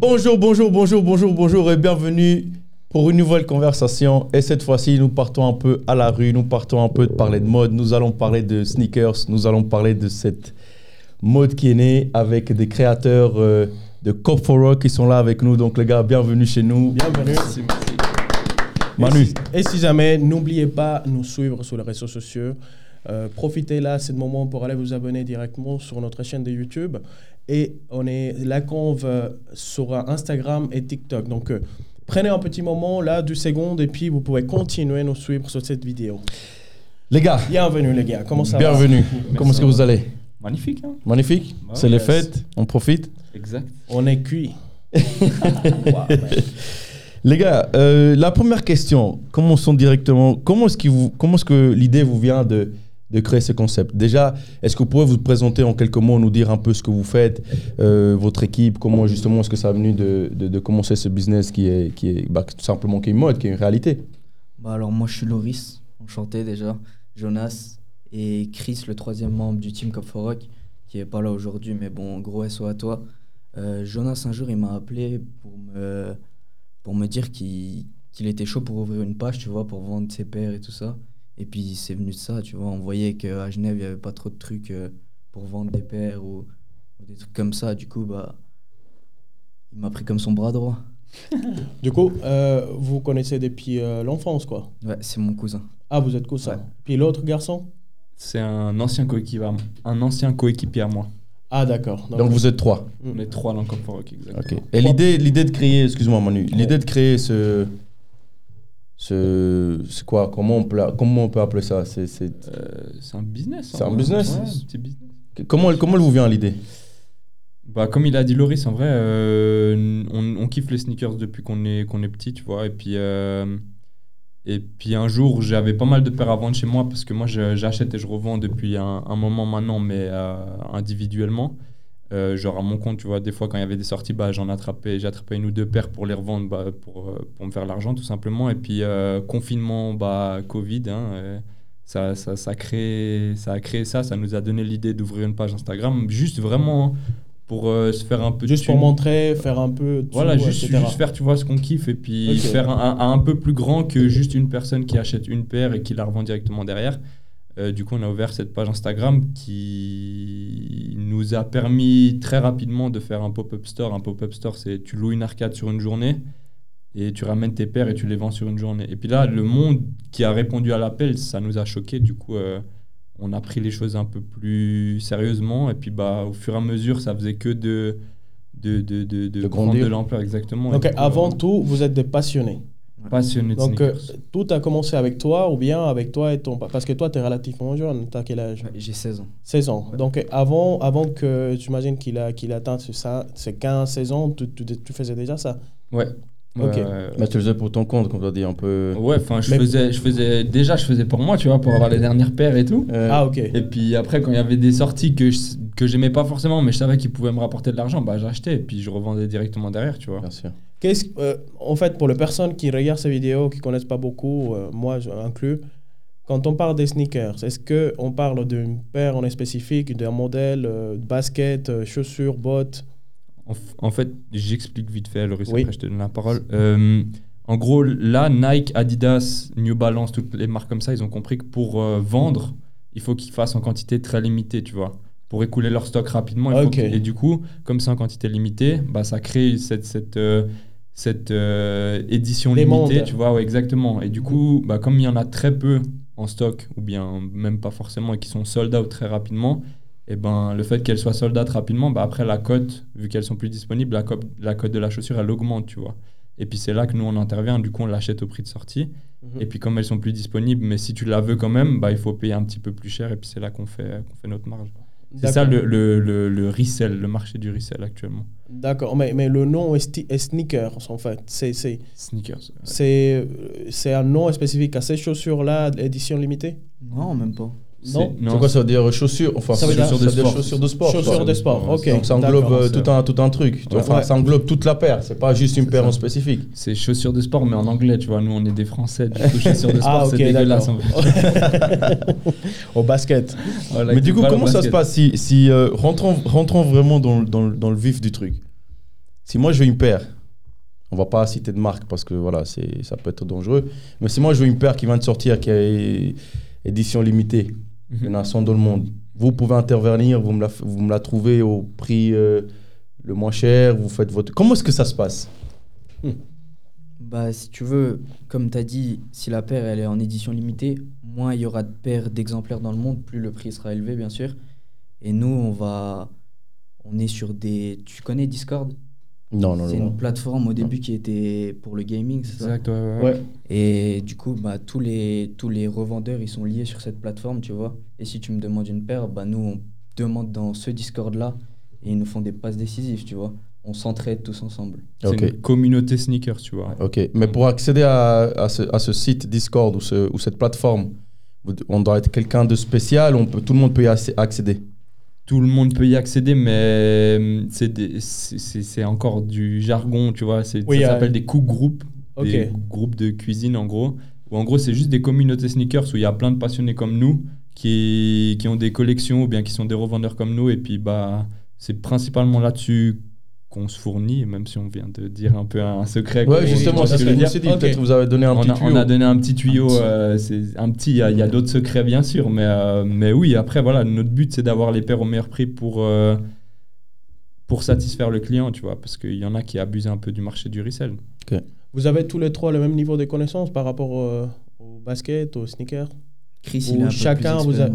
Bonjour, bonjour, bonjour, bonjour, bonjour et bienvenue pour une nouvelle conversation. Et cette fois-ci, nous partons un peu à la rue, nous partons un peu de parler de mode, nous allons parler de sneakers, nous allons parler de cette mode qui est née avec des créateurs euh, de Cop for Rock qui sont là avec nous. Donc les gars, bienvenue chez nous. Bienvenue. Manu, Et si jamais, n'oubliez pas de nous suivre sur les réseaux sociaux. Euh, profitez là, c'est le moment pour aller vous abonner directement sur notre chaîne de YouTube. Et on est la conve euh, sur Instagram et TikTok. Donc euh, prenez un petit moment là, du seconde, et puis vous pouvez continuer à nous suivre sur cette vidéo. les gars, Bienvenue les gars, comment ça bienvenue. Comment est-ce que vous allez? Magnifique, hein? Magnifique. Bah C'est les fêtes, on profite. Exact. va On est cuit. Wow. Les gars, euh, la première question, commençons directement. Comment est-ce, comment est-ce que l'idée vous vient de, de créer ce concept Déjà, est-ce que vous pouvez vous présenter en quelques mots, nous dire un peu ce que vous faites, euh, votre équipe, comment justement est-ce que ça a venu de, commencer ce business qui est, qui est bah, tout simplement qui est une mode, qui est une réalité? Bah alors moi je suis Loris, enchanté déjà, Jonas et Chris, le troisième membre du team Cop for Rock, qui est pas là aujourd'hui, mais bon, gros SO à toi. Euh, Jonas un jour il m'a appelé pour me, dire qu'il qu'il était chaud pour ouvrir une page, tu vois, pour vendre ses paires et tout ça. Et puis c'est venu de ça, tu vois, on voyait qu'à Genève il y avait pas trop de trucs euh, pour vendre des paires ou, ou des trucs comme ça, du coup bah il m'a pris comme son bras droit. Du coup, euh, vous connaissez depuis euh, l'enfance quoi Ouais, c'est mon cousin. Ah, vous êtes cousin. Ouais. Puis l'autre garçon? C'est un ancien coéquipier, à- un ancien coéquipier à moi. Ah, d'accord. Donc vous êtes trois. On est trois dans le Camp exactement. Ok. Et l'idée, l'idée de créer, excuse-moi Manu, l'idée de créer ce, c'est quoi Comment on peut, comment on peut appeler ça? C'est, c'est- Euh, c'est un business. C'est en un business? Ouais, un petit business. comment, elle- comment elle vous vient l'idée? Bah, comme il a dit Loris, en vrai, euh, on, on kiffe les sneakers depuis qu'on est, qu'on est petit, tu vois. Et puis, euh, et puis un jour, j'avais pas mal de paires à vendre chez moi parce que moi, j'achète et je revends depuis un, un moment maintenant, mais euh, individuellement. Euh, genre à mon compte, tu vois, des fois quand il y avait des sorties, bah, j'en attrapais, j'attrapais une ou deux paires pour les revendre, bah, pour, euh, pour me faire l'argent tout simplement. Et puis euh, confinement, bah, Covid, hein, ça, ça, ça, crée, ça a créé ça, ça nous a donné l'idée d'ouvrir une page Instagram, juste vraiment pour euh, se faire un peu de Juste pour montrer, faire un peu. de Voilà, sous, juste, juste faire, tu vois, ce qu'on kiffe et puis faire un, un- un peu plus grand que juste une personne qui achète une paire et qui la revend directement derrière. Euh, du coup, on a ouvert cette page Instagram qui nous a permis très rapidement de faire un pop-up store. Un pop-up store, c'est tu loues une arcade sur une journée et tu ramènes tes paires et tu les vends sur une journée. Et puis là, le monde qui a répondu à l'appel, ça nous a choqué. Du coup, euh, on a pris les choses un peu plus sérieusement. Et puis, bah, au fur et à mesure, ça faisait que de de, de, de, de De prendre de l'ampleur, exactement. Donc, avant euh, tout, vous êtes des passionnés. Passionné de Donc, euh, sneakers. tout a commencé avec toi ou bien avec toi et ton. Parce que toi, tu es relativement jeune. Tu as quel âge? J'ai 16 ans. 16 ans. Ouais. Donc, euh, avant, avant que tu imagines qu'il a, qu'il atteint ce- ces 15, 16 ans, tu, tu, tu faisais déjà ça? Ouais. Ok. Ouais, ouais, Mais tu le faisais pour ton compte, comme tu as dit, un peu. Ouais, enfin, je Mais- faisais, je faisais, déjà, je faisais pour moi, tu vois, pour avoir les dernières paires et tout. Euh, Ah, ok. Et puis après, quand il y avait des sorties que je, que j'aimais pas forcément, mais je savais qu'ils pouvaient me rapporter de l'argent, bah j'achetais et puis je revendais directement derrière, tu vois. Bien sûr. Qu'est-ce, euh, en fait, pour les personnes qui regardent ces vidéos, qui connaissent pas beaucoup, euh, moi inclus, quand on parle des sneakers, est-ce que on parle d'une paire en spécifique, d'un modèle, euh, basket, euh, chaussures, bottes? En, fait, j'explique vite fait, Loris, Oui. après je te donne la parole. Euh, en gros, là, Nike, Adidas, New Balance, toutes les marques comme ça, ils ont compris que pour vendre, il faut qu'ils fassent en quantité très limitée, tu vois. Pour écouler leur stock rapidement. il faut Ok. qu'ils- et du coup, comme c'est en quantité limitée, bah, ça crée cette, cette, euh, cette euh, édition Les limitée, mondes. tu vois, ouais, exactement. Et du coup, bah, comme il y en a très peu en stock, ou bien même pas forcément, et qui sont sold out très rapidement, et ben, le fait qu'elles soient sold out rapidement, bah, après la cote, vu qu'elles sont plus disponibles, la cote, la cote de la chaussure, elle augmente, tu vois. Et puis c'est là que nous, on intervient, du coup, on l'achète au prix de sortie. Mhm. Et puis comme elles sont plus disponibles, mais si tu la veux quand même, bah, il faut payer un petit peu plus cher, et puis c'est là qu'on fait, qu'on fait notre marge. C'est ça le, le, le, le resell, le marché du resell actuellement. D'accord, mais, mais le nom est, est sneakers en fait. C'est, c'est, Sneakers. ouais. c'est, euh, c'est un nom spécifique à ces chaussures-là, édition limitée? Non, même pas. Non C'est- C'est quoi ça veut dire chaussures? Enfin, Ça veut dire- chaussures de ça veut dire sport. Chaussures de sport. Chaussures quoi. de sport, ok. Donc ça englobe euh, tout un, tout un truc. Ouais. Enfin, Ouais. ça englobe toute la paire. C'est pas juste une C'est paire ça. en spécifique. C'est chaussures de sport, mais en anglais, tu vois. Nous, on est des Français, du coup, chaussures de sport, Ah, c'est ok, dégueulasse. d'accord. en fait. Au basket. Voilà, Mais du coup, comment ça se passe si, si euh, rentrons, rentrons vraiment dans, le- dans, le- dans le vif du truc? Si moi je veux une paire, on va pas citer de marque parce que voilà, c'est, ça peut être dangereux, mais si moi je veux une paire qui vient de sortir, qui est édition limitée, il y en a 100 dans le monde, vous pouvez intervenir, vous me la, vous me la trouvez au prix euh, le moins cher, vous faites votre... Comment est-ce que ça se passe? Bah, si tu veux, comme tu as dit, si la paire elle est en édition limitée, moins il y aura de paires d'exemplaires dans le monde, plus le prix sera élevé, bien sûr. Et nous, on va. On est sur des. Tu connais Discord? Non, non, C'est non. une plateforme au début qui était pour le gaming, c'est ça Exact, ouais, ouais. Ouais. Et du coup, bah, tous, les, tous les revendeurs, ils sont liés sur cette plateforme, tu vois. Et si tu me demandes une paire, bah, nous, on demande dans ce Discord-là et ils nous font des passes décisives, tu vois. On s'entraide tous ensemble. C'est Ok. une communauté sneakers, tu vois. Ok, mais pour accéder à, à, ce, à ce site Discord ou, ce, ou cette plateforme, on doit être quelqu'un de spécial, on peut, tout le monde peut y accé- accéder. Tout le monde peut y accéder, mais hum, c'est encore du jargon, tu vois. Oui, ça euh, s'appelle des cook groups, des groupes de cuisine en gros. Où en gros, c'est juste des communautés sneakers où il y a plein de passionnés comme nous qui, qui ont des collections ou bien qui sont des revendeurs comme nous. Et puis, bah, c'est principalement là-dessus qu'on se fournit, même si on vient de dire un peu un secret. Ouais, justement, c'est ce que je me dire suis dit. Ok. Peut-être vous avez donné un on petit a, tuyau. on a donné un petit tuyau, Un petit. euh, c'est un petit, il y a, d'autres secrets bien sûr, mais, euh, mais oui, après voilà, notre but c'est d'avoir les paires au meilleur prix pour, euh, pour satisfaire le client, tu vois, parce qu'il y en a qui abusent un peu du marché du resell. Vous avez tous les trois le même niveau de connaissances par rapport euh, au basket, au sneaker Chris, il est chacun vous a...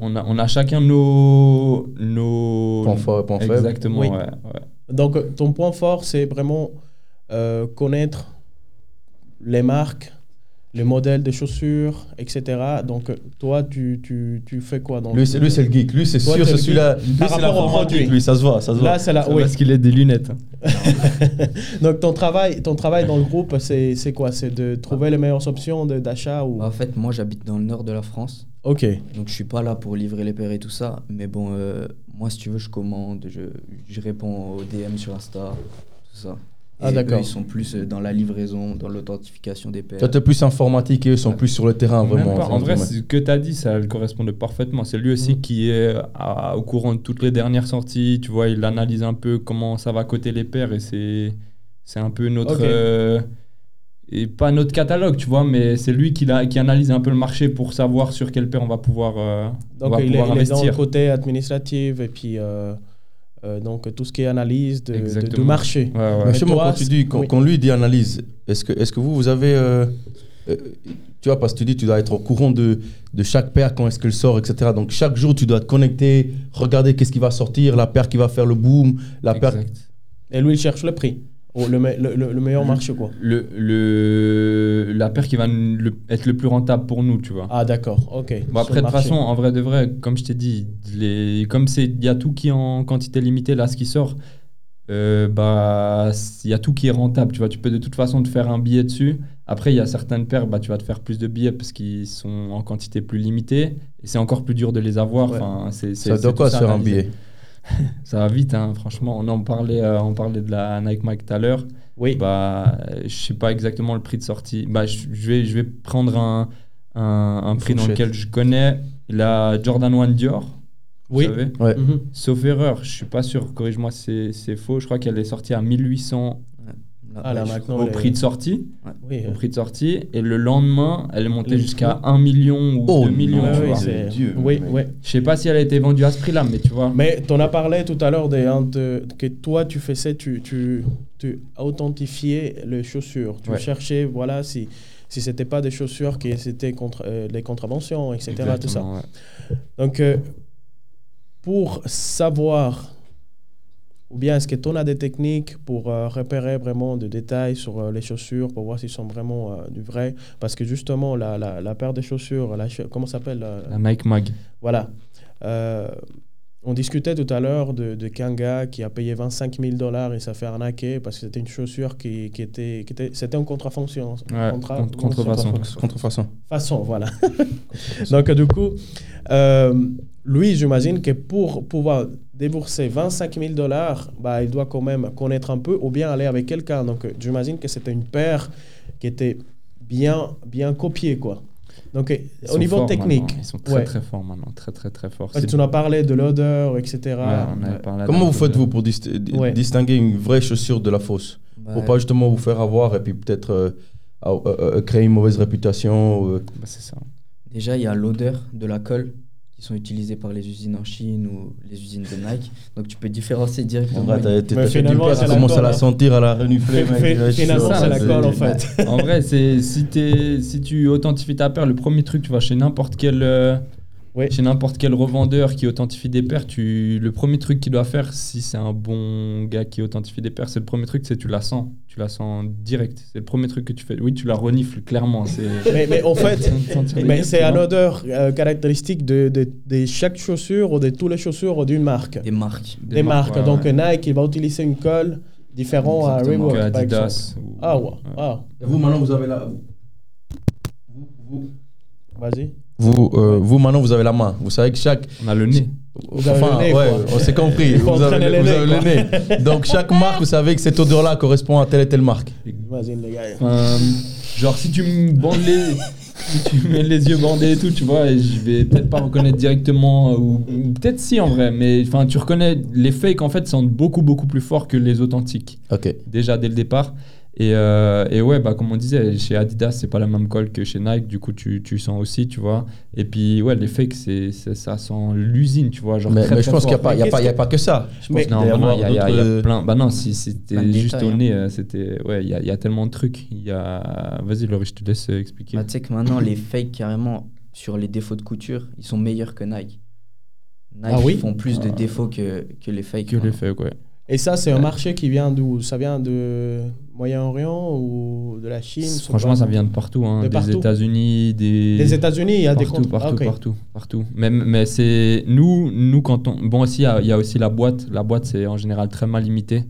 On a, on a chacun nos... nos... Point fort et point faible. Exactement, Oui. ouais, ouais. Donc, ton point fort, c'est vraiment euh, connaître les marques, les modèles de chaussures, etc. Donc, toi, tu, tu, tu fais quoi dans Lui, c'est lui, c'est le geek. Lui, c'est sûr, c'est le celui-là. Lui, Par c'est la rapport au forme produit. geek, lui, ça se voit. Ça se voit. Là, c'est la... Oui. Parce qu'il a des lunettes. Donc, ton travail, ton travail dans le groupe, c'est c'est quoi? C'est de trouver les meilleures options d'achat ou... Bah, en fait, moi, j'habite dans le nord de la France. Ok. Donc je suis pas là pour livrer les paires et tout ça, mais bon, euh, moi si tu veux, je commande, je, je réponds aux DM sur Insta, tout ça. Ah, Et eux, Ils sont plus euh, dans la livraison, dans l'authentification des paires. Toi, t'es plus informatique et eux sont Ouais. plus sur le terrain, vraiment. pas. En vrai, ce que tu as dit, ça le correspondait parfaitement. C'est lui aussi Mhm. qui est à- au courant de toutes les dernières sorties. Tu vois, il analyse un peu comment ça va coter les paires et c'est c'est un peu notre. Euh, et pas notre catalogue, tu vois, mais c'est lui qui, la- qui analyse un peu le marché pour savoir sur quelle paire on va pouvoir, euh, on Donc, va il est, pouvoir il est dans le investir. côté administratif et puis euh, euh, donc tout ce qui est analyse de, marché. Ouais, ouais. Mais toi, quand tu dis, quand, oui. quand lui dit analyse, est-ce que, est-ce que vous, vous avez. euh, euh, tu vois, parce que tu dis, tu dois être au courant de, de chaque paire, quand est-ce qu'elle sort, etc. Donc, chaque jour, tu dois te connecter, regarder qu'est-ce qui va sortir, la paire qui va faire le boom, la paire. Et lui, il cherche le prix. Le, me- le, le- le meilleur marché, quoi. Le, le, la paire qui va le- être le plus rentable pour nous, tu vois. Ah, d'accord. Ok. Bon, Sur après, de toute façon, en vrai de vrai, comme je t'ai dit, les, comme c'est, il y a tout qui est en quantité limitée, là, ce qui sort, euh, bah, il y a tout qui est rentable, tu vois. Tu peux de toute façon te faire un billet dessus. Après, il y a certaines paires, bah, tu vas te faire plus de billets parce qu'ils sont en quantité plus limitée et c'est encore plus dur de les avoir. Ouais. Enfin, c'est, Ça doit quoi se faire un billet? Ça va vite, hein, franchement. On en parlait, euh, on parlait de la Nike Mag tout à l'heure. Oui. Bah, je sais pas exactement le prix de sortie. Bah, je, vais, je vais prendre un, un, un prix dans lequel je connais. La Jordan 1 Dior. vous Oui. savez. Ouais. Mhm. Sauf erreur, je suis pas sûr, corrige-moi c'est- c'est faux. Je crois qu'elle est sortie à 1800 Là, Ah, là, ouais, maintenant, au les- prix de sortie. Oui. Au euh, prix de sortie. Et le lendemain, elle est montée jusqu'à prix. 1 million ou Oh 2 millions. non, ouais, tu oui, vois. c'est- Dieu, oui, mais- oui. Je sais pas si elle a été vendue à ce prix-là, mais tu vois. Mais tu en as parlé tout à l'heure de, hein, de- que toi, tu faisais, tu, tu, tu authentifiais les chaussures. Tu Ouais. cherchais, voilà, si, si ce n'était pas des chaussures qui étaient contre, euh, les contraventions, etc. Tout ça. Exactement, ouais. Donc, euh, pour savoir, ou bien est-ce que tu as des techniques pour euh, repérer vraiment des détails sur euh, les chaussures, pour voir s'ils sont vraiment euh, du vrai? Parce que justement, la, la, la paire de chaussures, la, cha- comment ça s'appelle la- Nike Mag. Voilà. Euh, on discutait tout à l'heure de, de Kanga qui a payé 25 000 dollars et s'est fait arnaquer parce que c'était une chaussure qui, qui était, qui était. C'était en contrefaçon. Ouais, Contra- contre- contrefaçon. Contrefaçon. façon, voilà. Donc, du coup, euh, lui, j'imagine que pour pouvoir débourser 25 000 dollars, bah, il doit quand même connaître un peu ou bien aller avec quelqu'un. Donc, euh, j'imagine que c'était une paire qui était bien, bien copiée, quoi. Donc, euh, Ils au niveau technique, maintenant, Ils sont très ouais. très forts maintenant, très très très forts. parce que C'est- tu nous as parlé de l'odeur, etc. Ouais, on avait Ouais. parlé Comment vous peu faites de- vous pour dist- di- Ouais. distinguer une vraie chaussure de la fausse? Bah, Pour pas justement vous faire avoir et puis peut-être euh, ah, euh, euh, créer une mauvaise réputation. euh. Bah, c'est ça. Déjà, il y a l'odeur de la colle qui sont utilisées par les usines en Chine ou les usines de Nike. Donc tu peux différencier En directement. vrai, t'as- t'as- tu commences à la hein. sentir, à la renifler. Ouais, finalement, c'est la colle, en c'est- fait. En vrai, c'est si, t'es- si tu authentifies ta paire, le premier truc, tu vas chez n'importe quel, chez n'importe quel revendeur qui authentifie des paires, tu, le premier truc qu'il doit faire, si c'est un bon gars qui authentifie des paires, c'est le premier truc, c'est tu la sens. Tu la sens direct. C'est le premier truc que tu fais. Oui, tu la renifles clairement. Mais, mais en fait, c'est une vois. odeur euh, caractéristique de, de, de chaque chaussure ou de toutes les chaussures d'une marque. Des marques. Des, marques. ouais, Donc ouais. Nike, il va utiliser une colle différente à. Reebok, Que par exemple. Adidas. ou- Ah ouais. ouais. Ah, Vous, maintenant, vous avez la. Vous, vous- vas-y. Vous, euh, vous, maintenant, vous avez la main. Vous savez que chaque. On a le nez. Vous avez le nez, ouais, quoi. on s'est compris. Vous avez, le- vous nez, avez le nez. Donc, chaque marque, vous savez que cette odeur-là correspond à telle et telle marque. Vas-y, les gars. Enfin, genre si tu me bandes les si tu mets les yeux bandés et tout tu vois et je vais peut-être pas reconnaître directement euh, ou, ou peut-être si en vrai mais enfin tu reconnais les fakes en fait sentent beaucoup beaucoup plus fort que les authentiques Ok. déjà dès le départ et, euh, et ouais bah comme on disait chez Adidas c'est pas la même colle que chez Nike du coup tu, tu sens aussi tu vois et puis ouais les fakes c'est c'est- ça sent l'usine tu vois genre Mais, très, mais je très pense qu'il n'y a, pas- il y a, pas- il y a pas que ça. Je pense Non, bah il y a, y d'autres- plein. Bah non, si c'était juste détails, au nez, euh, c'était. Ouais, il y a, il y a tellement de trucs. Il y a. Vas-y, Laurie, je te laisse euh, expliquer. Bah, tu sais que maintenant, les fakes, carrément, sur les défauts de couture, ils sont meilleurs que Nike. Nike Ah oui? font plus de Ah. défauts que, que les fakes. que les fakes, ouais. Et ça, c'est un marché qui vient d'où? Ça vient de Moyen-Orient ou de la Chine Franchement, ça vient de partout. hein, De des partout. États-Unis, des. Des États-Unis, il y a des Partout, comptes- partout, Ah, ok. partout, partout. Même, mais c'est nous, nous quand on. Bon, aussi, il y a- il y, a aussi la boîte. La boîte, c'est en général très mal limité.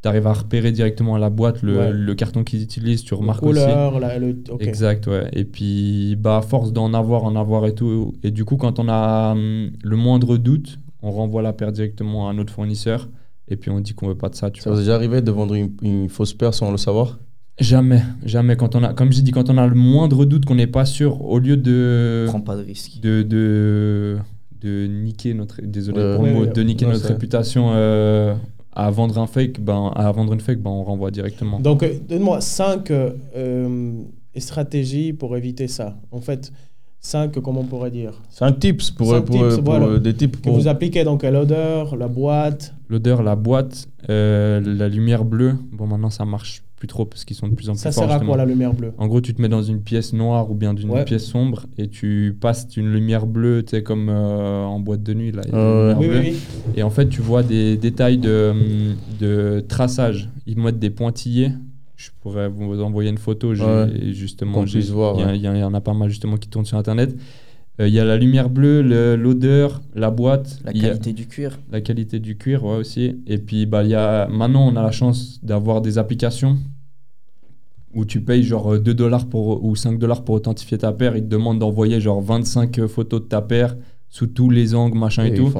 Tu arrives à repérer directement à la boîte le, Ouais. le carton qu'ils utilisent. Tu remarques aussi. couleur, la- le- ok. Exact, ouais. Et puis, bah, force d'en avoir, en avoir et tout, et du coup, quand on a hum, le moindre doute, on renvoie la paire directement à un autre fournisseur, et puis on dit qu'on veut pas de ça, tu Ça vois. vous est déjà arrivé de vendre une, une fausse paire sans le savoir? Jamais, jamais. Quand on a, comme j'ai dit, quand on a le moindre doute qu'on n'est pas sûr, au lieu de, Prends pas de risque. de, de, de niquer notre, désolé Euh, pour le mot, ouais, de niquer non, notre réputation euh, à vendre un fake, ben, à vendre une fake, ben, on renvoie directement. Donc, euh, donne-moi cinq euh, stratégies pour éviter ça. En fait, cinq, comment on pourrait dire Cinq tips pour, Cinq pour, tips, pour, voilà. euh, des tips Que pour. vous appliquez donc à l'odeur, la boîte. L'odeur, la boîte, euh, la lumière bleue. Bon, maintenant ça marche plus trop parce qu'ils sont de plus en plus Ça forts. sert à justement. quoi la lumière bleue En gros, tu te mets dans une pièce noire ou bien d'une Ouais. pièce sombre et tu passes une lumière bleue, tu sais, comme euh, en boîte de nuit. Là, il y a Euh, une Oui, lumière oui, bleue. oui. Et en fait, tu vois des détails de, de traçage. Ils mettent des pointillés. Je pourrais vous envoyer une photo. j'ai- Ouais. justement, Qu'on j'ai- puisse voir, Il y a- ouais. y, en a pas mal justement qui tournent sur Internet. Euh, Il y a la lumière bleue, le- l'odeur, la boîte. La a- qualité du cuir. la qualité du cuir ouais, aussi. Et puis bah, il y a, maintenant, on a la chance d'avoir des applications où tu payes genre euh, 2 dollars pour, ou 5 dollars pour authentifier ta paire. Ils te demandent d'envoyer genre 25 photos de ta paire sous tous les angles, machin et, tout.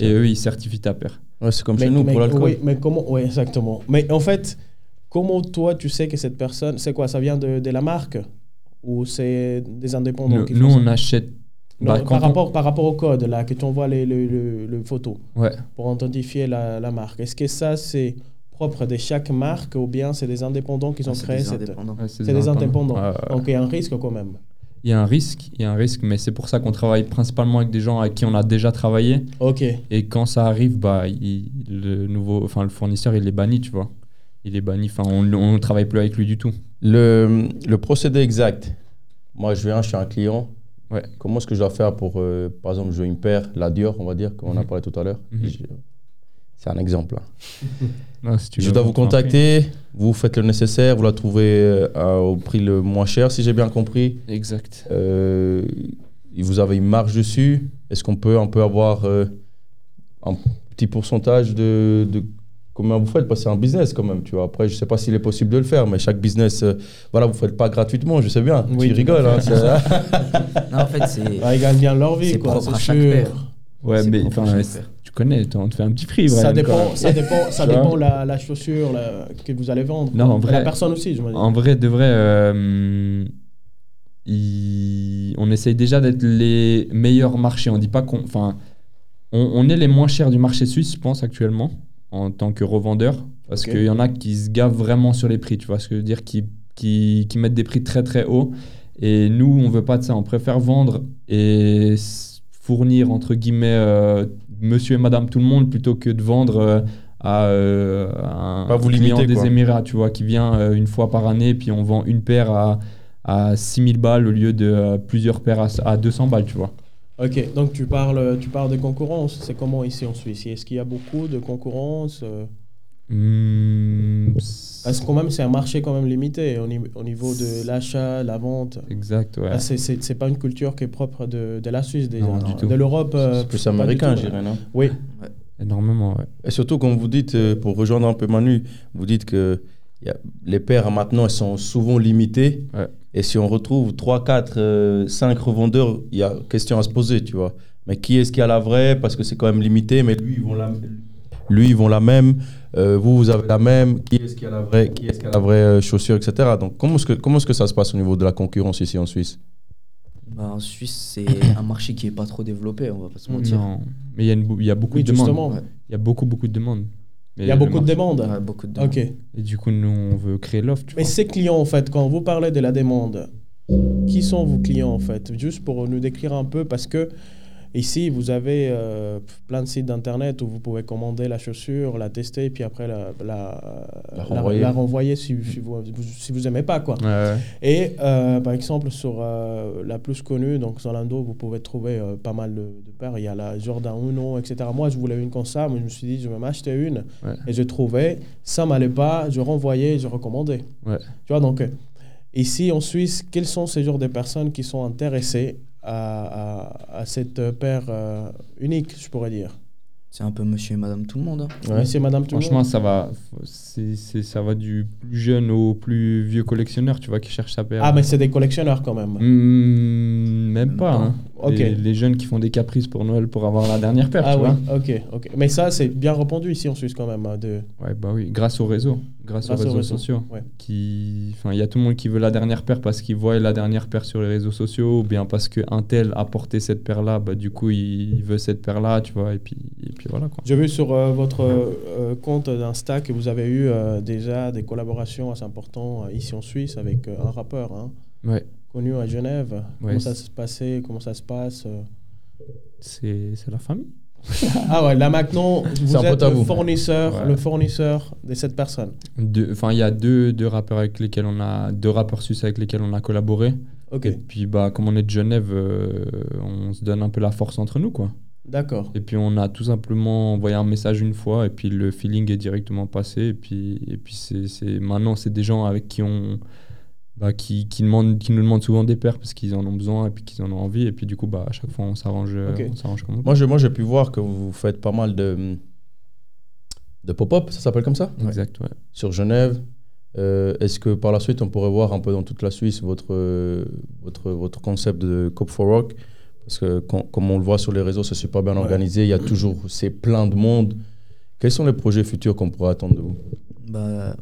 Et eux, ils certifient ta paire. Ouais, c'est comme Mais, chez nous mais- pour l'alcool. oui, mais comment Oui, exactement. Mais en fait, comment toi, tu sais que cette personne, c'est quoi Ça vient de, de la marque Ou c'est des indépendants Nous, qui nous, font on achète. Non, bah, par, on- rapport, par rapport au code, là, que tu envoies les, les, les- les photos Ouais. pour authentifier la, la marque, est-ce que ça, c'est propre de chaque marque ou bien c'est des indépendants qui ont Ah, c'est créé des cette... indépendants. Ouais, C'est des indépendants. Ouais. Donc il y a un risque quand même. Il y a un risque, il y a un risque, mais c'est pour ça qu'on travaille principalement avec des gens avec qui on a déjà travaillé. Ok. Et quand ça arrive, bah, il- le nouveau, enfin le fournisseur, il est banni, tu vois. Il est banni. Enfin, on ne travaille plus avec lui du tout. Le, le procédé exact. Moi, je viens, je suis un client. Ouais. Comment est-ce que je dois faire pour, euh, par exemple, jouer une paire, la Dior, on va dire, comme on a Mhm. parlé tout à l'heure? Mhm. C'est un exemple. hein. Non, si tu je dois vous contacter, vous faites le nécessaire, vous la trouvez euh, à- au prix le moins cher, si j'ai bien compris. Exact. Euh, vous avez une marge dessus. Est-ce qu'on peut, on peut avoir euh, un petit pourcentage de, de combien vous faites Parce que c'est un business quand même, tu vois. Après, je sais pas s'il est possible de le faire, mais chaque business, euh, voilà, vous faites pas gratuitement, je sais bien. Oui, tu rigoles, hein, fait. c'est- Non, en fait, c'est Ah, ils gagnent bien leur vie, c'est quoi. propre à c'est chaque sûr. paire. Ouais, c'est mais tu connais, on te fait un petit prix. Ça dépend, quoi. ça dépend, ça dépend la, la chaussure la- que vous allez vendre. Non, en vrai- La personne aussi, je. En vrai, de vrai, euh, il- on essaye déjà d'être les meilleurs marchés. On dit pas qu'on. Enfin, on, on est les moins chers du marché suisse, je pense, actuellement, en tant que revendeur. Parce qu'il y en a qui se gavent vraiment sur les prix, tu vois ce que je veux dire, qui, qui, qui mettent des prix très très hauts. Et nous, on veut pas de ça. On préfère vendre et fournir, entre guillemets, euh, monsieur et madame tout le monde plutôt que de vendre. euh, à, euh, un Pas vous client limiter, des quoi. Émirats, tu vois, qui vient une fois par année, puis on vend une paire à, à 6000 balles au lieu de plusieurs paires à, à 200 balles, tu vois. Ok, donc tu parles, tu parles de concurrence. C'est comment ici en Suisse? Est-ce qu'il y a beaucoup de concurrence Hmm, Parce que quand même, c'est un marché quand même limité au, ni- au niveau de l'achat, la vente? exact, ouais. Ah, c'est- pas une culture qui est propre de, de la Suisse déjà. Non, du tout. De l'Europe. euh, C'est plus américain, je dirais, non? Oui, Énormément, ouais. Et surtout, comme vous dites, euh, pour rejoindre un peu Manu, vous dites que y a- les paires maintenant, sont souvent limitées. Ouais. Et si on retrouve 3, 4, 5 revendeurs, il y a question à se poser, tu vois. Mais qui est-ce qui a la vraie? Parce que c'est quand même limité, mais lui, ils vont la, lui, ils vont la même. Euh, vous, vous avez la même. Qui est-ce qui a la vraie, qui est-ce qui a la vraie euh, chaussure, etc. Donc, comment est-ce que, comment est-ce que ça se passe au niveau de la concurrence ici en Suisse? Bah, en Suisse, c'est un marché qui est pas trop développé, on va pas se mentir. Non, mais il y, a une y a beaucoup oui de demandes. Ouais. Il y a beaucoup, beaucoup de demandes. Mais Il y a beaucoup de demandes. Ouais, beaucoup de Ok. Et du coup, nous, on veut créer l'offre, Mais vois. ces clients, en fait, quand vous parlez de la demande, qui sont vos clients, en fait? Juste pour nous décrire un peu, parce que ici, vous avez euh, plein de sites d'internet où vous pouvez commander la chaussure, la tester, et puis après la, la, La renvoyer. la renvoyer si, si vous si vous aimez pas, quoi. Ouais, ouais. Et euh, par exemple, sur euh, la plus connue, donc Zalando, vous pouvez trouver pas mal de, de paires. Il y a la Jordan Uno, etc. Moi, je voulais une comme ça, mais je me suis dit, je vais m'acheter une. Ouais. Et je trouvais, ça m'allait pas, je renvoyais, je recommandais. Tu vois, donc, ici en Suisse, quels sont ces genres de personnes qui sont intéressées à, cette paire euh, unique, je pourrais dire C'est un peu monsieur et madame tout le monde. hein. Ouais. Monsieur, madame, tout le Franchement, ça va, c'est, c'est- ça va du plus jeune au plus vieux collectionneur, tu vois, qui cherche sa paire. Ah, mais c'est des collectionneurs quand même. Hmm, même Même pas. pas. hein. Ok. Les, les jeunes qui font des caprices pour Noël pour avoir la dernière paire, Ah tu oui, vois. ok, ok. Mais ça, c'est bien répandu ici en Suisse quand même. hein, De... Ouais, bah oui, grâce au réseau, grâce, Grâce aux au réseaux réseau, sociaux. ouais. Qui, enfin, il y a tout le monde qui veut la dernière paire parce qu'il voit la dernière paire sur les réseaux sociaux, ou bien parce qu'un tel a porté cette paire-là, bah du coup il veut cette paire-là, tu vois, et puis, et puis voilà quoi. J'ai vu sur euh, votre euh, compte d'Insta que vous avez eu euh, déjà des collaborations assez importantes euh, ici en Suisse avec euh, un rappeur hein, Ouais, connu à Genève. Ouais, comment ça se passait? Comment ça se passe euh? C'est, c'est la famille. Ah ouais, là maintenant, vous êtes le fournisseur, Ouais. le fournisseur de cette personne. Enfin, il y a deux, deux rappeurs avec lesquels on a, deux rappeurs suisses avec lesquels on a collaboré. Ok, Et puis bah comme on est de Genève, euh, on se donne un peu la force entre nous quoi. D'accord. Et puis on a tout simplement envoyé un message une fois et puis le feeling est directement passé et puis et puis c'est maintenant c'est des gens avec qui on bah, qui, qui, demandent, qui nous demandent souvent des paires parce qu'ils en ont besoin et puis qu'ils en ont envie et puis du coup bah à chaque fois on s'arrange euh, Ok. on s'arrange comme on. Moi, je- moi, j'ai pu voir que vous faites pas mal de, de pop-up, ça s'appelle comme ça? Exact ouais. sur Genève. Euh, Est-ce que par la suite, on pourrait voir un peu dans toute la Suisse votre, euh, votre, votre concept de Cop for Rock? Parce que quand- comme on le voit sur les réseaux, c'est super bien Ouais. organisé. Il y a toujours c'est plein de monde. Quels sont les projets futurs qu'on pourrait attendre de vous? Bah,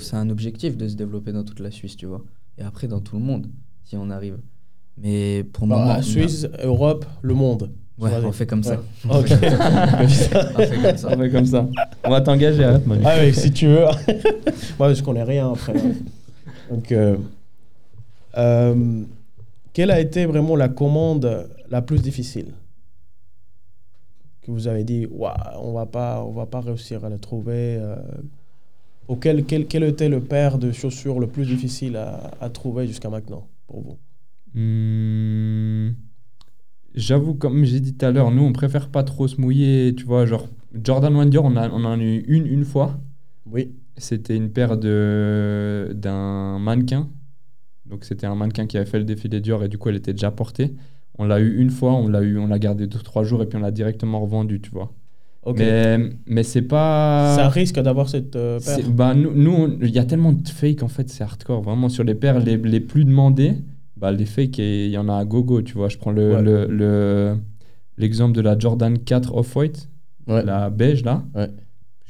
c'est un objectif de se développer dans toute la Suisse, tu vois. Et après, dans tout le monde, si on arrive. Mais pour le Bah, moment. on a- Suisse, Europe, le monde. Ouais, on fait comme ça. Ouais. On fait comme ça. On va t'engager arrête Manu. Ah oui, si tu veux. Moi, je connais rien après. hein. Donc, euh, euh, quelle a été vraiment la commande la plus difficile que vous avez dit, on va pas, on va pas réussir à la trouver. euh, auquel, quel, quel était le paire de chaussures le plus difficile à, à trouver jusqu'à maintenant pour vous? Hmm, J'avoue, comme j'ai dit tout à l'heure, nous on préfère pas trop se mouiller, tu vois, genre Jordan Dior, on, a, on en a eu une une fois. Oui. C'était une paire de d'un mannequin. Donc c'était un mannequin qui avait fait le défilé Dior et du coup elle était déjà portée. On l'a eu une fois, on l'a eu, on l'a gardé deux trois jours et puis on l'a directement revendu, tu vois. Mais mais c'est pas. Ça risque d'avoir cette euh, paire. Bah, nous, il y a tellement de fake en fait, c'est hardcore. Vraiment, sur les paires les, les plus demandées, bah, les fakes, il y en a à gogo, tu vois. Je prends le, Ouais. le- le- l'exemple de la Jordan 4 Off-White, Ouais. la beige là. Ouais.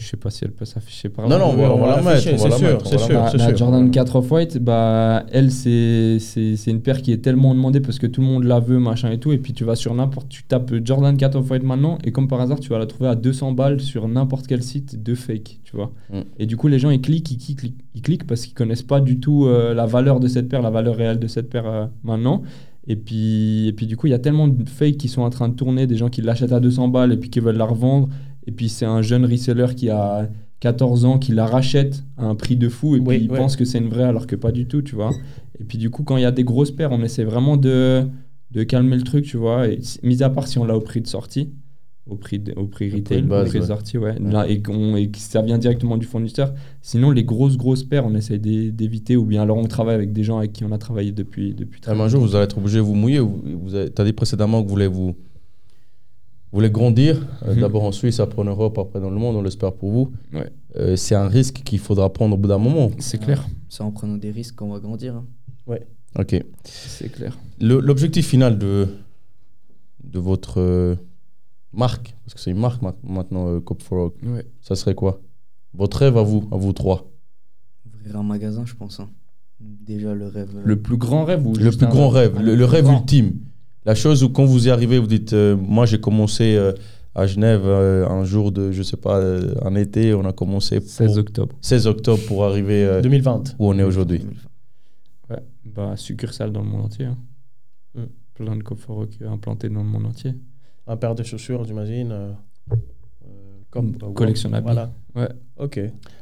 Je sais pas si elle peut s'afficher par Non, là. non, on va, on va la mettre. l'afficher, on va c'est la sûr, c'est la sûr, c'est la sûr. Jordan 4 Off-White, bah, elle, c'est c'est- c'est une paire qui est tellement demandée parce que tout le monde la veut, machin et tout. Et puis tu vas sur n'importe, tu tapes Jordan 4 Off-White maintenant, et comme par hasard, tu vas la trouver à 200 balles sur n'importe quel site de fake, tu vois. Mm. Et du coup, les gens, ils cliquent, ils cliquent, ils cliquent parce qu'ils connaissent pas du tout euh, la valeur de cette paire, la valeur réelle de cette paire euh, maintenant. Et puis, et puis du coup, il y a tellement de fakes qui sont en train de tourner, des gens qui l'achètent à 200 balles et puis qui veulent la revendre. Et puis c'est un jeune reseller qui a 14 ans qui la rachète à un prix de fou et Oui, puis il ouais. pense que c'est une vraie alors que pas du tout, tu vois. Et puis du coup, quand il y a des grosses paires, on essaie vraiment de, de calmer le truc, tu vois. Et, mis à part si on l'a au prix de sortie, au prix, de- au prix prix retail, de base, au prix de ouais. sortie, ouais. Là, et, qu'on- et que ça vient directement du fournisseur. Sinon, les grosses, grosses paires, on essaie d'é- d'éviter ou bien alors on travaille avec des gens avec qui on a travaillé depuis, depuis très Ah, mais un jour, vous allez être obligé de vous mouiller. Vous, vous avez, as dit précédemment que vous voulez vous voulez grandir. euh, Mhm. D'abord en Suisse, après en Europe, après dans le monde. On l'espère pour vous. Ouais. Euh, c'est un risque qu'il faudra prendre au bout d'un moment. C'est clair, C'est en prenant des risques qu'on va grandir. hein. Ok. c'est clair. L'objectif final de, de votre euh, marque, parce que c'est une marque ma- maintenant, euh, Cop for Rock, Ouais. ça serait quoi? Votre rêve à vous, à vous trois? Ouvrir un magasin, je pense. hein. Déjà, le rêve. Le plus grand rêve ou Le plus grand rêve, Ah, le, rêve grand. ultime. La chose où quand vous y arrivez, vous dites, euh, moi j'ai commencé euh, à Genève euh, un jour de, je sais pas, euh, un été, on a commencé pour 16 octobre. 16 octobre pour arriver euh, 2020. où on est aujourd'hui. 2020. Ouais, bah succursale dans le monde entier. hein. Mm. Plein de coffres implantés dans le monde entier. Un paire de chaussures, j'imagine. comme, Une collection d'habits. Voilà. Ouais. Ok.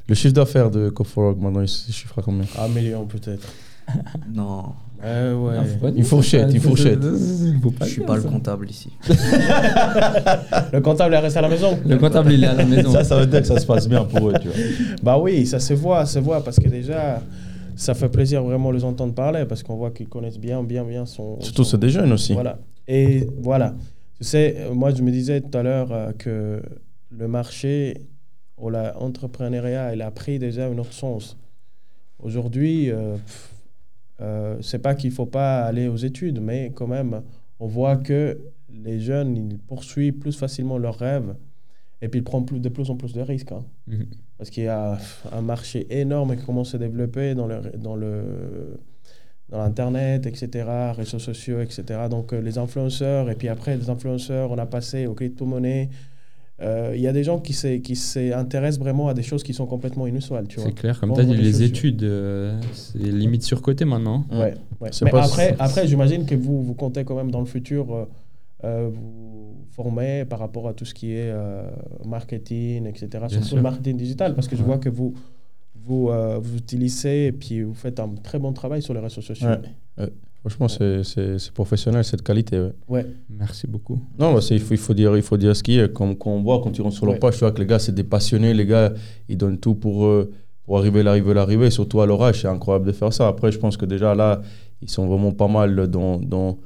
Le chiffre d'affaires de Cop for Rock, maintenant, il se chiffre à combien? Un million peut-être. Non, Ouais, ouais. Ah, faut Une fourchette, une fourchette. je suis pas le comptable ici. Le comptable est resté à la maison Le comptable, il est à la maison. Ça, ça veut dire que ça se passe bien pour eux, tu vois. Bah oui, ça se voit, ça se voit parce que déjà, ça fait plaisir vraiment de les entendre parler parce qu'on voit qu'ils connaissent bien, bien, bien son. Surtout, c'est des jeunes aussi. Voilà. Et voilà. Tu sais, euh, moi, je me disais tout à l'heure euh, que le marché ou l'entrepreneuriat, il a pris déjà un autre sens. Aujourd'hui, euh, pff, euh, c'est pas qu'il faut pas aller aux études, mais quand même, on voit que les jeunes, ils poursuivent plus facilement leurs rêves et puis ils prennent plus, de plus en plus de risques. hein. Mhm. Parce qu'il y a un marché énorme qui commence à se développer dans le, dans le dans l'internet, etc., réseaux sociaux, etc. Donc euh, les influenceurs, et puis après les influenceurs, on a passé aux crypto-monnaies. Euh, Il y a des gens qui s'est- qui s'intéressent vraiment à des choses qui sont complètement inusuelles, tu vois. C'est clair, comme tu as dit, les chaussures. études, euh, c'est limite surcoté maintenant. Ouais, ouais. C'est Mais pas- après, après j'imagine que vous, vous comptez quand même dans le futur euh, vous former par rapport à tout ce qui est euh, marketing, etc. Surtout sûr. le marketing digital, parce que je Ouais. vois que vous, vous, euh, vous utilisez et puis vous faites un très bon travail sur les réseaux sociaux. Ouais. Franchement, c'est- c'est c'est professionnel, cette qualité. ouais. Ouais. Merci beaucoup. Non, bah, il, faut, il, faut dire, il faut dire ce qui est. Comme quand on voit, quand tu rentres sur leur Ouais. page, tu vois que les gars, c'est des passionnés. Les gars, ils donnent tout pour, euh, pour arriver ils veulent arriver. Surtout à leur âge, c'est incroyable de faire ça. Après, je pense que déjà là, ils sont vraiment pas mal dans. dans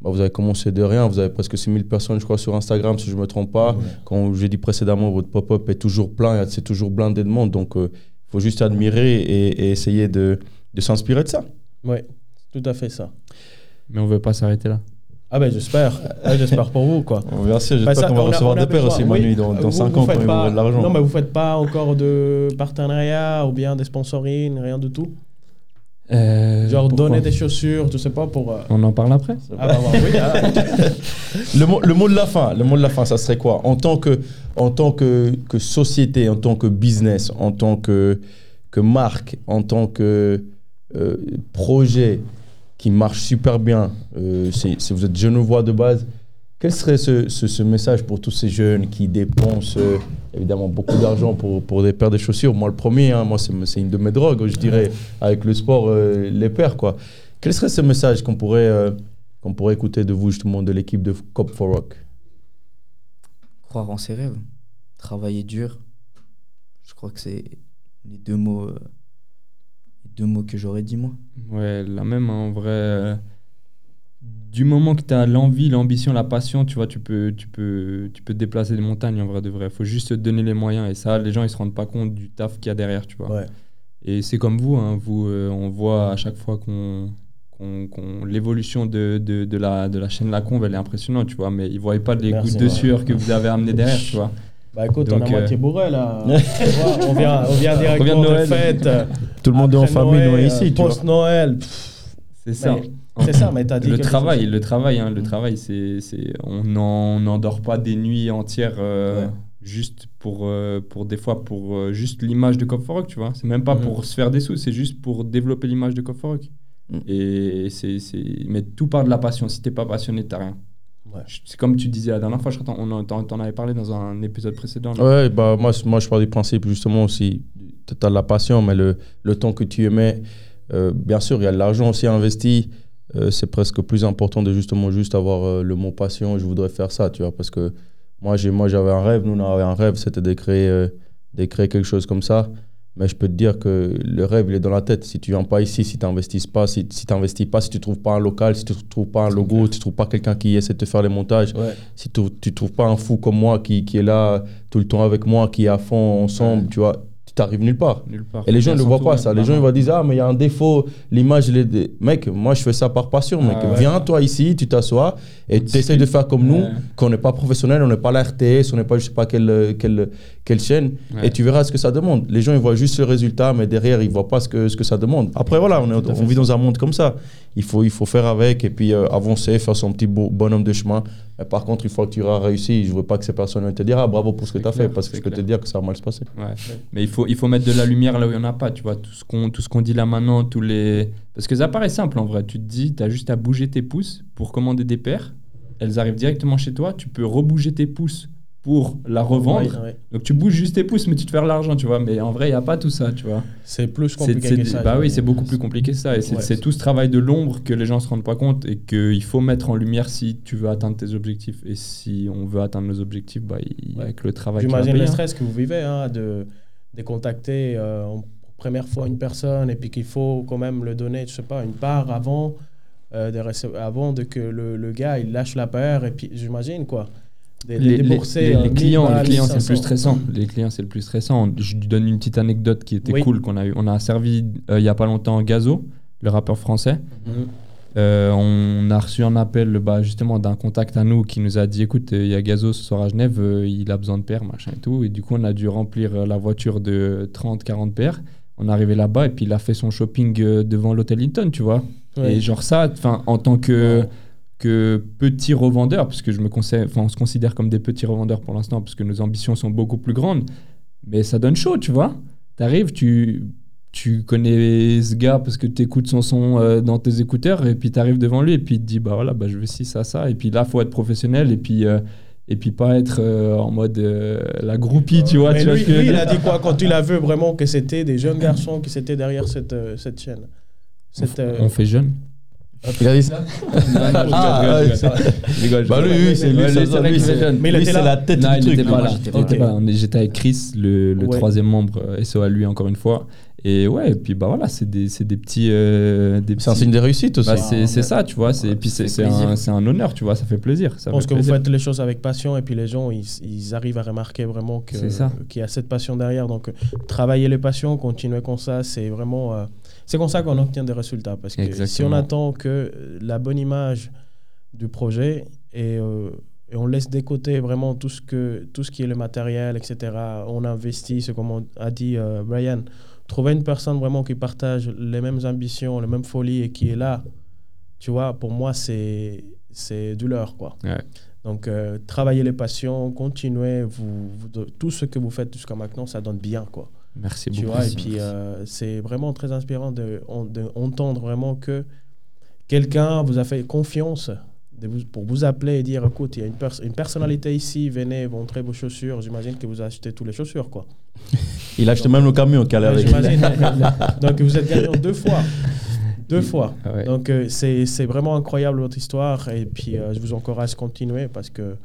bah, vous avez commencé de rien. Vous avez presque 6000 personnes, je crois, sur Instagram, si je ne me trompe pas. Comme j'ai dit précédemment, votre pop-up est toujours plein. C'est toujours blindé de monde. Donc, il faut juste admirer et, et essayer de, de s'inspirer de ça. Ouais, tout à fait ça. Mais on veut pas s'arrêter là. Ah ben j'espère, j'espère pour vous quoi. Merci, Bah, j'espère ça, qu'on va on recevoir a des paires besoin, aussi, oui. Manu, dans, dans Vous- 5 vous ans, quand faites il pas- aura de l'argent. Non mais vous faites pas encore de partenariat ou bien des sponsoring, rien du tout. Euh, Genre pourquoi donner des chaussures, tu sais pas pour. euh, On en parle après Ah bah, bah, oui, ah, Le mot, le mot de la fin, le mot de la fin, ça serait quoi? En tant que, en tant que, que société, en tant que business, en tant que, que marque, en tant que euh, projet qui marche super bien, euh, c'est- vous êtes genevois de base, quel serait ce, message pour tous ces jeunes qui dépensent euh, évidemment beaucoup d'argent pour, pour des paires de chaussures? Moi, le premier, hein, moi, c'est une de mes drogues, je dirais, avec le sport, euh, les paires, quoi. Quel serait ce message qu'on pourrait, qu'on pourrait écouter de vous, justement, de l'équipe de Cop for Rock? Croire en ses rêves, travailler dur. Je crois que c'est les deux mots, deux mots que j'aurais dit moi. Ouais, la même hein, en vrai. euh, du moment que tu as l'envie, l'ambition, la passion, tu vois, tu peux, tu, peux, tu peux te déplacer des montagnes en vrai de vrai. Il faut juste te donner les moyens. Et ça, les gens, ils se rendent pas compte du taf qu'il y a derrière, tu vois. ouais. Et c'est comme vous, hein, vous euh, on voit à chaque fois qu'on. qu'on- qu'on- l'évolution de, de, de la, de la chaîne Lacombe, elle est impressionnante, tu vois, mais ils ne voient pas les Merci, gouttes de ouais. sueur que vous avez amené derrière, tu vois. Bah écoute, on Donc, est à euh, moitié bourré là. On vient, on vient directement de, Noël. fête. Tout le monde est en famille, Noël, euh, ici, vois. Post-Noël. C'est ça. Mais- C'est ça, mais t'as dit Le travail, chose. le travail, hein, le Mm. travail, c'est, c'est, on n'en- on n'endort pas des nuits entières euh, Ouais. juste pour, euh, pour des fois pour euh, juste l'image de Cop for Rock, tu vois. C'est même pas Mhm. pour se faire des sous, c'est juste pour développer l'image de Cop for Rock. Mm. Et c'est, c'est, mais tout part de la passion. Si t'es pas passionné, t'as rien. Ouais. C'est comme tu disais la dernière fois, je crois, on en- t'en, avais parlé dans un épisode précédent. là. Ouais, bah, moi, moi, je pars du principe, justement, aussi, tu as de la passion, mais le, le temps que tu y mets, euh, bien sûr, il y a de l'argent aussi investi. euh, c'est presque plus important de justement juste avoir euh, le mot passion. Je voudrais faire ça, tu vois, parce que moi, j'ai, moi, j'avais un rêve, nous, on avait un rêve, c'était de créer, de créer quelque chose comme ça. Mais je peux te dire que le rêve, il est dans la tête. Si tu viens pas ici, si tu n'investis pas, si, si t'investis pas, si tu trouves pas un local, si tu trouves pas un logo, clair. si tu trouves pas quelqu'un qui essaie de te faire les montages, Ouais. si tu tu trouves pas un fou comme moi qui, qui est là tout le temps avec moi, qui est à fond ensemble, Ouais. tu vois, tu t'arrives nulle part. Nulle part. Et les gens ne le voient pas ça. Les gens ils vont dire ah mais il y a un défaut, l'image dé- mec, moi je fais ça par passion mec. Ah ouais. Viens toi ici, tu t'assois et tu essayes de faire comme nous, qu'on n'est pas professionnel, on n'est pas la RTS, on n'est pas je sais pas quelle quelle quelle chaîne Ouais. et tu verras ce que ça demande. Les gens ils voient juste le résultat mais derrière ils voient pas ce que ce que ça demande. Après voilà, on, est, vit dans un monde comme ça. Il faut il faut faire avec et puis euh, avancer, faire son petit bonhomme de chemin. Par contre, une fois que tu auras réussi, je veux pas que ces personnes te dire ah bravo pour ce que tu as fait parce que je peux te dire que ça va mal se passer. Ouais. Mais il faut, il faut mettre de la lumière là où il n'y en a pas, tu vois. Tout ce qu'on tout ce qu'on dit là maintenant, tous les... Parce que ça paraît simple en vrai. Tu te dis, tu as juste à bouger tes pouces pour commander des paires. Elles arrivent directement chez toi. Tu peux rebouger tes pouces pour la revendre. Ouais, ouais. Donc tu bouges juste tes pouces, mais tu te fais de l'argent, tu vois. Mais en vrai, il n'y a pas tout ça, tu vois. C'est plus compliqué que ça. bah oui, c'est beaucoup plus compliqué que ça. Et c'est Ouais. tout ce travail de l'ombre que les gens se rendent pas compte et qu'il faut mettre en lumière si tu veux atteindre tes objectifs. Et si on veut atteindre nos objectifs, bah, y a Ouais. que le travail J'imagine le hein. stress que vous vivez, hein, de, de contacter euh, en première fois une personne et puis qu'il faut quand même le donner, je sais pas, une part avant, euh, de avant de que le, le gars il lâche la paire et puis j'imagine quoi. Les, les- les- 1000 clients, les clients c'est le plus 500. stressant. Les clients, c'est le plus stressant. Je lui donne une petite anecdote qui était Oui. cool qu'on a eu. On a servi euh, il y a pas longtemps Gazo, le rappeur français. Mhm. Euh, on a reçu un appel bah, justement d'un contact à nous qui nous a dit écoute, euh, il y a Gazo ce soir à Genève, euh, il a besoin de paires, machin et tout. Et du coup, on a dû remplir la voiture de 30-40 paires. On est arrivé là-bas et puis il a fait son shopping devant l'hôtel Hilton, tu vois. Ouais. Et genre ça, en tant que, Ouais. Que petit revendeur, parce que je me enfin, on se considère comme des petits revendeurs pour l'instant, parce que nos ambitions sont beaucoup plus grandes, mais ça donne chaud, tu vois. T'arrives, tu, tu connais ce gars parce que tu écoutes son son euh, dans tes écouteurs, et puis t'arrives devant lui, et puis il te dit, bah voilà, bah, je veux ci, ça, ça, et puis là, faut être professionnel, et puis... euh, et puis pas être euh, en mode euh, la groupie, tu vois. Mais tu lui, que il a dit quoi quand il a vu vraiment que c'était des jeunes garçons qui étaient derrière cette, euh, cette chaîne? Cette, On fait jeune. Il a dit ça Ah, ouais, ça- Bah lui, lui, c'est lui, Ouais, ça, lui, c'est c'est. Mais il lui, était c'est là la tête Non, du il truc. était pas moi, là. j'étais Il pas était là. pas là. On est- J'étais avec Chris, le, le Ouais. troisième membre euh, SO à lui encore une fois. Et ouais, et puis bah voilà, c'est des, c'est des petits. euh, des C'est un petits- signe de réussite aussi. Bah, c'est c'est Ouais. ça, tu vois. c'est- Et puis c'est c'est un, c'est un honneur, tu vois. Ça fait plaisir. Ça Je pense fait que vous plaisir. faites les choses avec passion et puis les gens, ils, ils arrivent à remarquer vraiment que- C'est ça. qu'il y a cette passion derrière. Donc, euh, travailler les passions, continuer comme ça, c'est vraiment... euh, c'est comme ça qu'on obtient des résultats. Parce que si on attend que la bonne image du projet et, euh, et on laisse de côté vraiment tout ce, que, tout ce qui est le matériel, etc., on investit, c'est comme a dit euh, Brian, trouver une personne vraiment qui partage les mêmes ambitions, les mêmes folies et qui est là, tu vois, pour moi, c'est c'est du leurre, quoi. Ouais. Donc, euh, travaillez les passions, continuez, vous, vous- tout ce que vous faites jusqu'à maintenant, ça donne bien, quoi. Merci Tu beaucoup. vois, et puis euh, c'est vraiment très inspirant de, on- de entendre vraiment que quelqu'un vous a fait confiance de vous- pour vous appeler et dire écoute, il y a une, pers- une personnalité ici, venez montrer vos chaussures. J'imagine que vous achetez toutes les chaussures, quoi. Il a acheté même le camion qu'elle J'imagine. Donc, vous êtes gagnant deux fois. Deux fois. Ouais. Donc, euh, c'est c'est vraiment incroyable votre histoire. Et puis, euh, je vous encourage à continuer parce que,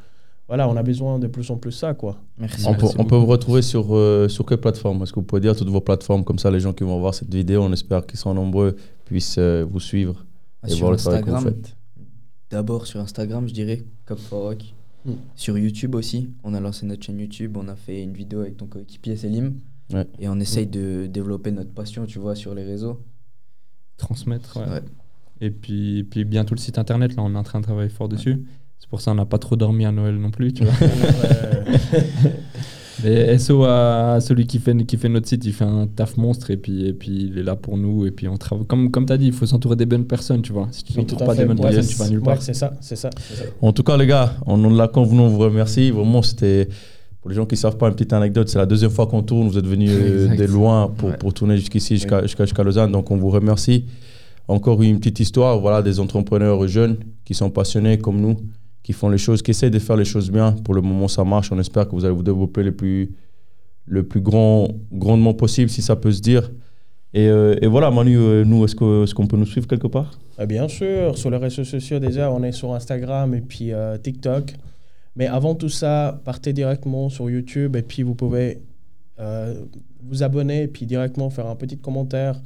voilà, on a besoin de plus en plus ça, quoi. Merci. On peut, Merci on peut vous retrouver sur, euh, sur quelle plateforme? Est-ce que vous pouvez dire toutes vos plateformes Comme ça, les gens qui vont voir cette vidéo, on espère qu'ils sont nombreux, puissent euh, vous suivre et Sur voir le travail que vous Instagram, faites. D'abord sur Instagram, je dirais, Cop for Rock. Mm. Sur YouTube aussi, on a lancé notre chaîne YouTube, on a fait une vidéo avec ton coéquipier Selim. Ouais. Et on essaye de développer notre passion, tu vois, sur les réseaux. Transmettre. ouais. Ouais. Et puis, puis bientôt le site internet, là, on est en train de travailler fort dessus. C'est pour ça qu'on n'a pas trop dormi à Noël non plus, tu vois. Mais SO à celui qui fait, qui fait notre site, il fait un taf monstre et puis, et puis il est là pour nous. Et puis on travaille. Comme, comme tu as dit, il faut s'entourer des bonnes personnes, tu vois. Si tu à pas fait. des bonnes Ouais, personnes, tu vas nulle ouais, part. c'est ça, c'est ça. ça. En tout cas, les gars, on nous l'a convenu, on vous remercie. Vraiment, c'était. Pour les gens qui ne savent pas, une petite anecdote, c'est la deuxième fois qu'on tourne. Vous êtes venus euh, de loin pour, Ouais. pour tourner jusqu'ici, jusqu'à jusqu'à- jusqu'à Lausanne. Donc, on vous remercie. Encore une petite histoire voilà, des entrepreneurs jeunes qui sont passionnés comme nous, qui font les choses, qui essaient de faire les choses bien. Pour le moment, ça marche. On espère que vous allez vous développer le plus, le plus grand, grandement possible, si ça peut se dire. Et, euh, voilà, Manu, euh, nous, est-ce que- est-ce qu'on peut nous suivre quelque part? Euh, Bien sûr, sur les réseaux sociaux déjà, on est sur Instagram et puis euh, TikTok. Mais avant tout ça, partez directement sur YouTube et puis vous pouvez vous abonner et puis directement faire un petit commentaire.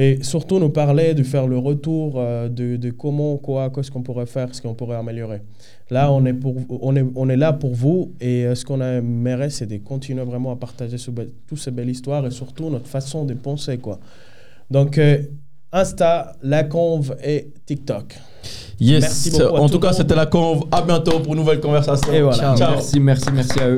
Et surtout nous parler de faire le retour euh, de, de comment, quoi, qu'est-ce qu'on pourrait faire, ce qu'on pourrait améliorer. Là, on est, pour, on est, on est là pour vous et euh, ce qu'on aimerait, c'est de continuer vraiment à partager ce toutes ces belles histoires et surtout notre façon de penser. Quoi. Donc, euh, Insta, La Conve et TikTok. Yes. Merci beaucoup à en tout cas, c'était la conve. À bientôt pour une nouvelle conversation. Et voilà. Ciao. Merci, merci, merci à eux.